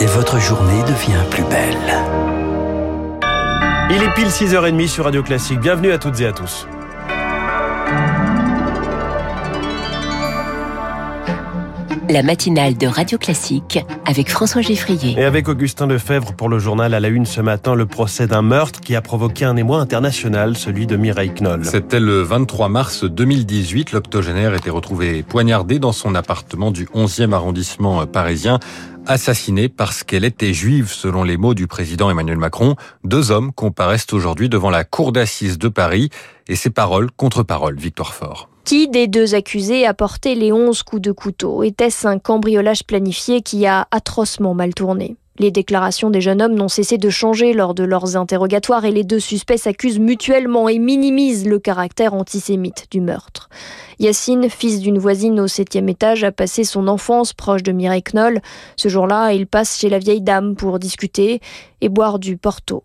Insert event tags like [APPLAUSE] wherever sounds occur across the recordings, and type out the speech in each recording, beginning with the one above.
Et votre journée devient plus belle. Il est pile 6h30 sur Radio Classique. Bienvenue à toutes et à tous. La matinale de Radio Classique avec François Geffrier. Et avec Augustin Lefebvre pour le journal à la une ce matin, le procès d'un meurtre qui a provoqué un émoi international, celui de Mireille Knoll. C'était le 23 mars 2018. L'octogénaire était retrouvé poignardé dans son appartement du 11e arrondissement parisien assassinée parce qu'elle était juive, selon les mots du président Emmanuel Macron. Deux hommes comparaissent aujourd'hui devant la cour d'assises de Paris et ces paroles contre paroles. Victoire Fort. Qui des deux accusés a porté les onze coups de couteau Était-ce un cambriolage planifié qui a atrocement mal tourné? Les déclarations des jeunes hommes n'ont cessé de changer lors de leurs interrogatoires et les deux suspects s'accusent mutuellement et minimisent le caractère antisémite du meurtre. Yacine, fils d'une voisine au septième étage, a passé son enfance proche de Mireille Knoll. Ce jour-là, il passe chez la vieille dame pour discuter et boire du porto.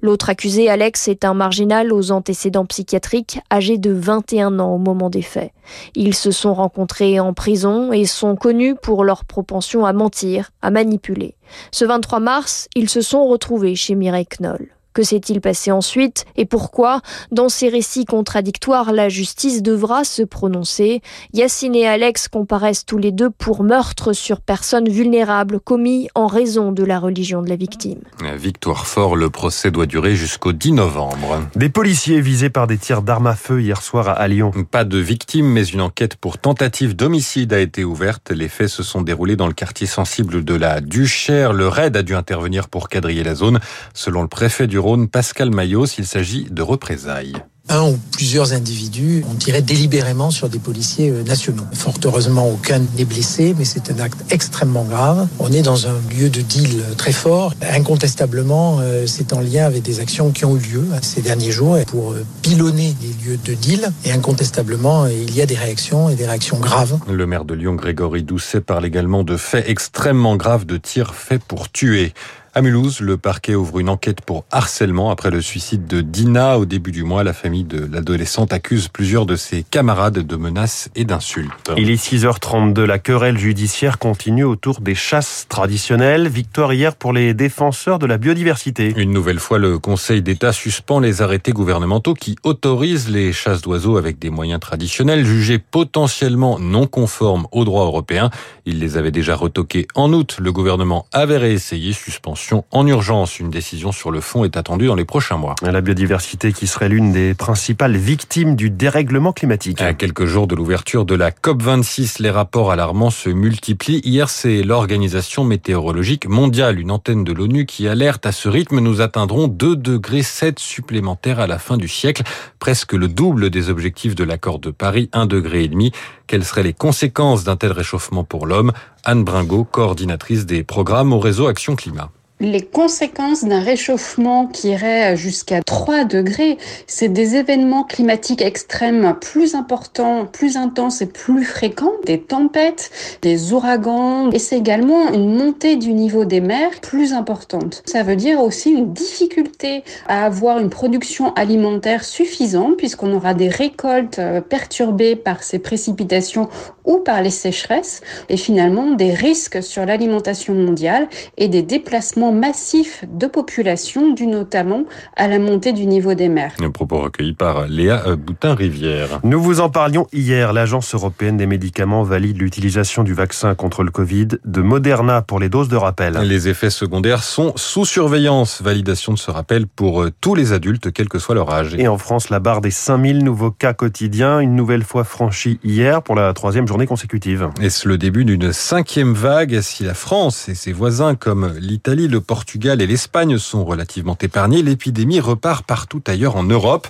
L'autre accusé, Alex, est un marginal aux antécédents psychiatriques, âgé de 21 ans au moment des faits. Ils se sont rencontrés en prison et sont connus pour leur propension à mentir, à manipuler. Ce 23 mars, ils se sont retrouvés chez Mireille Knoll. Que s'est-il passé ensuite et pourquoi Dans ces récits contradictoires, la justice devra se prononcer? Yacine et Alex comparaissent tous les deux pour meurtre sur personnes vulnérables commis en raison de la religion de la victime. Victoire Fort, le procès doit durer jusqu'au 10 novembre. Des policiers visés par des tirs d'armes à feu hier soir à Lyon. Pas de victimes, mais une enquête pour tentative d'homicide a été ouverte. Les faits se sont déroulés dans le quartier sensible de la Duchère. Le raid a dû intervenir pour quadriller la zone. Selon le préfet du Pascal Maillot, s'il s'agit de représailles un ou plusieurs individus, on dirait délibérément sur des policiers euh, nationaux. Fort heureusement, aucun n'est blessé, mais c'est un acte extrêmement grave. On est dans un lieu de deal très fort. Incontestablement, euh, c'est en lien avec des actions qui ont eu lieu ces derniers jours pour euh, pilonner les lieux de deal. Et incontestablement, il y a des réactions et des réactions graves. Le maire de Lyon, Grégory Doucet, parle également de faits extrêmement graves de tirs faits pour tuer. À Mulhouse, le parquet ouvre une enquête pour harcèlement après le suicide de Dina. Au début du mois, la famille de l'adolescente accuse plusieurs de ses camarades de menaces et d'insultes. Il est 6h32. La querelle judiciaire continue autour des chasses traditionnelles. Victoire hier pour les défenseurs de la biodiversité. Une nouvelle fois, le Conseil d'État suspend les arrêtés gouvernementaux qui autorisent les chasses d'oiseaux avec des moyens traditionnels jugés potentiellement non conformes au droit européen. Il les avait déjà retoqués en août. Le gouvernement avait réessayé suspension en urgence. Une décision sur le fond est attendue dans les prochains mois. La biodiversité qui serait l'une des principales victimes du dérèglement climatique. À quelques jours de l'ouverture de la COP26, les rapports alarmants se multiplient. Hier, c'est l'Organisation météorologique mondiale, une antenne de l'ONU qui alerte à ce rythme, nous atteindrons 2 degrés 7 supplémentaires à la fin du siècle, presque le double des objectifs de l'accord de Paris, 1 degré et demi. Quelles seraient les conséquences d'un tel réchauffement pour l'homme? Anne Bringot, coordinatrice des programmes au réseau Action Climat les conséquences d'un réchauffement qui irait jusqu'à 3 degrés, c'est des événements climatiques extrêmes plus importants, plus intenses et plus fréquents, des tempêtes, des ouragans, et c'est également une montée du niveau des mers plus importante. Ça veut dire aussi une difficulté à avoir une production alimentaire suffisante puisqu'on aura des récoltes euh, perturbées par ces précipitations ou par les sécheresses et finalement des risques sur l'alimentation mondiale et des déplacements massif de population dû notamment à la montée du niveau des mers. Un propos recueilli par Léa Boutin-Rivière. Nous vous en parlions hier. L'Agence européenne des médicaments valide l'utilisation du vaccin contre le Covid de Moderna pour les doses de rappel. Les effets secondaires sont sous surveillance. Validation de ce rappel pour euh, tous les adultes, quel que soit leur âge. Et en France, la barre des 5000 nouveaux cas quotidiens, une nouvelle fois franchie hier pour la troisième journée consécutive. Est-ce le début d'une cinquième vague? Si la France et ses voisins comme l'Italie, le Portugal et l'Espagne sont relativement épargnés, l'épidémie repart partout ailleurs en Europe.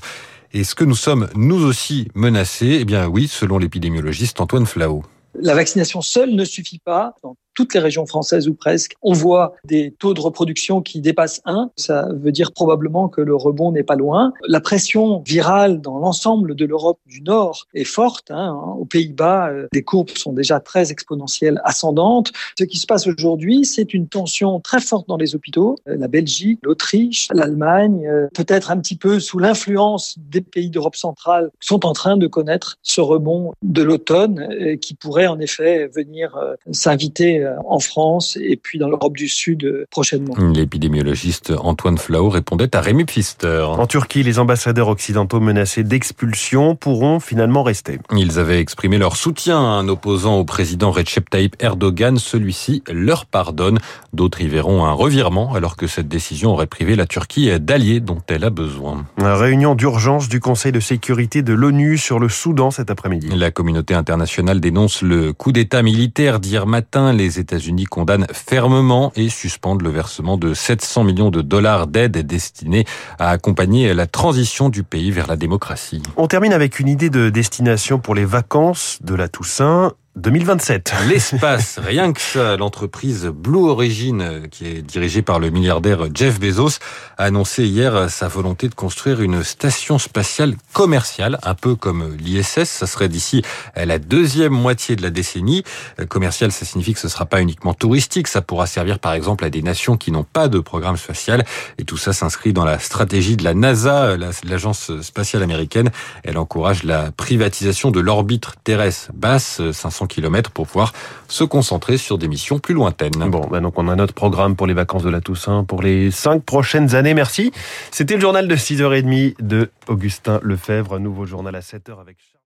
Est-ce que nous sommes nous aussi menacés? Eh bien oui, selon l'épidémiologiste Antoine Flao. La vaccination seule ne suffit pas toutes les régions françaises ou presque, on voit des taux de reproduction qui dépassent 1. Ça veut dire probablement que le rebond n'est pas loin. La pression virale dans l'ensemble de l'Europe du Nord est forte. Hein. Aux Pays-Bas, euh, les courbes sont déjà très exponentielles, ascendantes. Ce qui se passe aujourd'hui, c'est une tension très forte dans les hôpitaux. Euh, la Belgique, l'Autriche, l'Allemagne, euh, peut-être un petit peu sous l'influence des pays d'Europe centrale, sont en train de connaître ce rebond de l'automne qui pourrait en effet venir s'inviter en France et puis dans l'Europe du Sud prochainement. L'épidémiologiste Antoine Flau répondait à Rémi Pfister. En Turquie, les ambassadeurs occidentaux menacés d'expulsion pourront finalement rester. Ils avaient exprimé leur soutien à un opposant au président Recep Tayyip Erdogan. Celui-ci leur pardonne. D'autres y verront un revirement alors que cette décision aurait privé la Turquie d'alliés dont elle a besoin. réunion d'urgence du Conseil de sécurité de l'ONU sur le Soudan cet après-midi. La communauté internationale dénonce le coup d'État militaire d'hier matin. Les États-Unis condamnent fermement et suspendent le versement de 700 millions de dollars d'aide destinée à accompagner la transition du pays vers la démocratie. On termine avec une idée de destination pour les vacances de la Toussaint. 2027. [LAUGHS] L'espace, rien que ça, l'entreprise Blue Origin, qui est dirigée par le milliardaire Jeff Bezos, a annoncé hier sa volonté de construire une station spatiale commerciale, un peu comme l'ISS. Ça serait d'ici la deuxième moitié de la décennie. Commercial, ça signifie que ce ne sera pas uniquement touristique, ça pourra servir par exemple à des nations qui n'ont pas de programme spatial. Et tout ça s'inscrit dans la stratégie de la NASA, l'agence spatiale américaine. Elle encourage la privatisation de l'orbite terrestre basse, 500 kilomètres pour pouvoir se concentrer sur des missions plus lointaines. Bon, ben donc on a notre programme pour les vacances de la Toussaint pour les cinq prochaines années. Merci. C'était le journal de 6h30 de Augustin Lefebvre, nouveau journal à 7h avec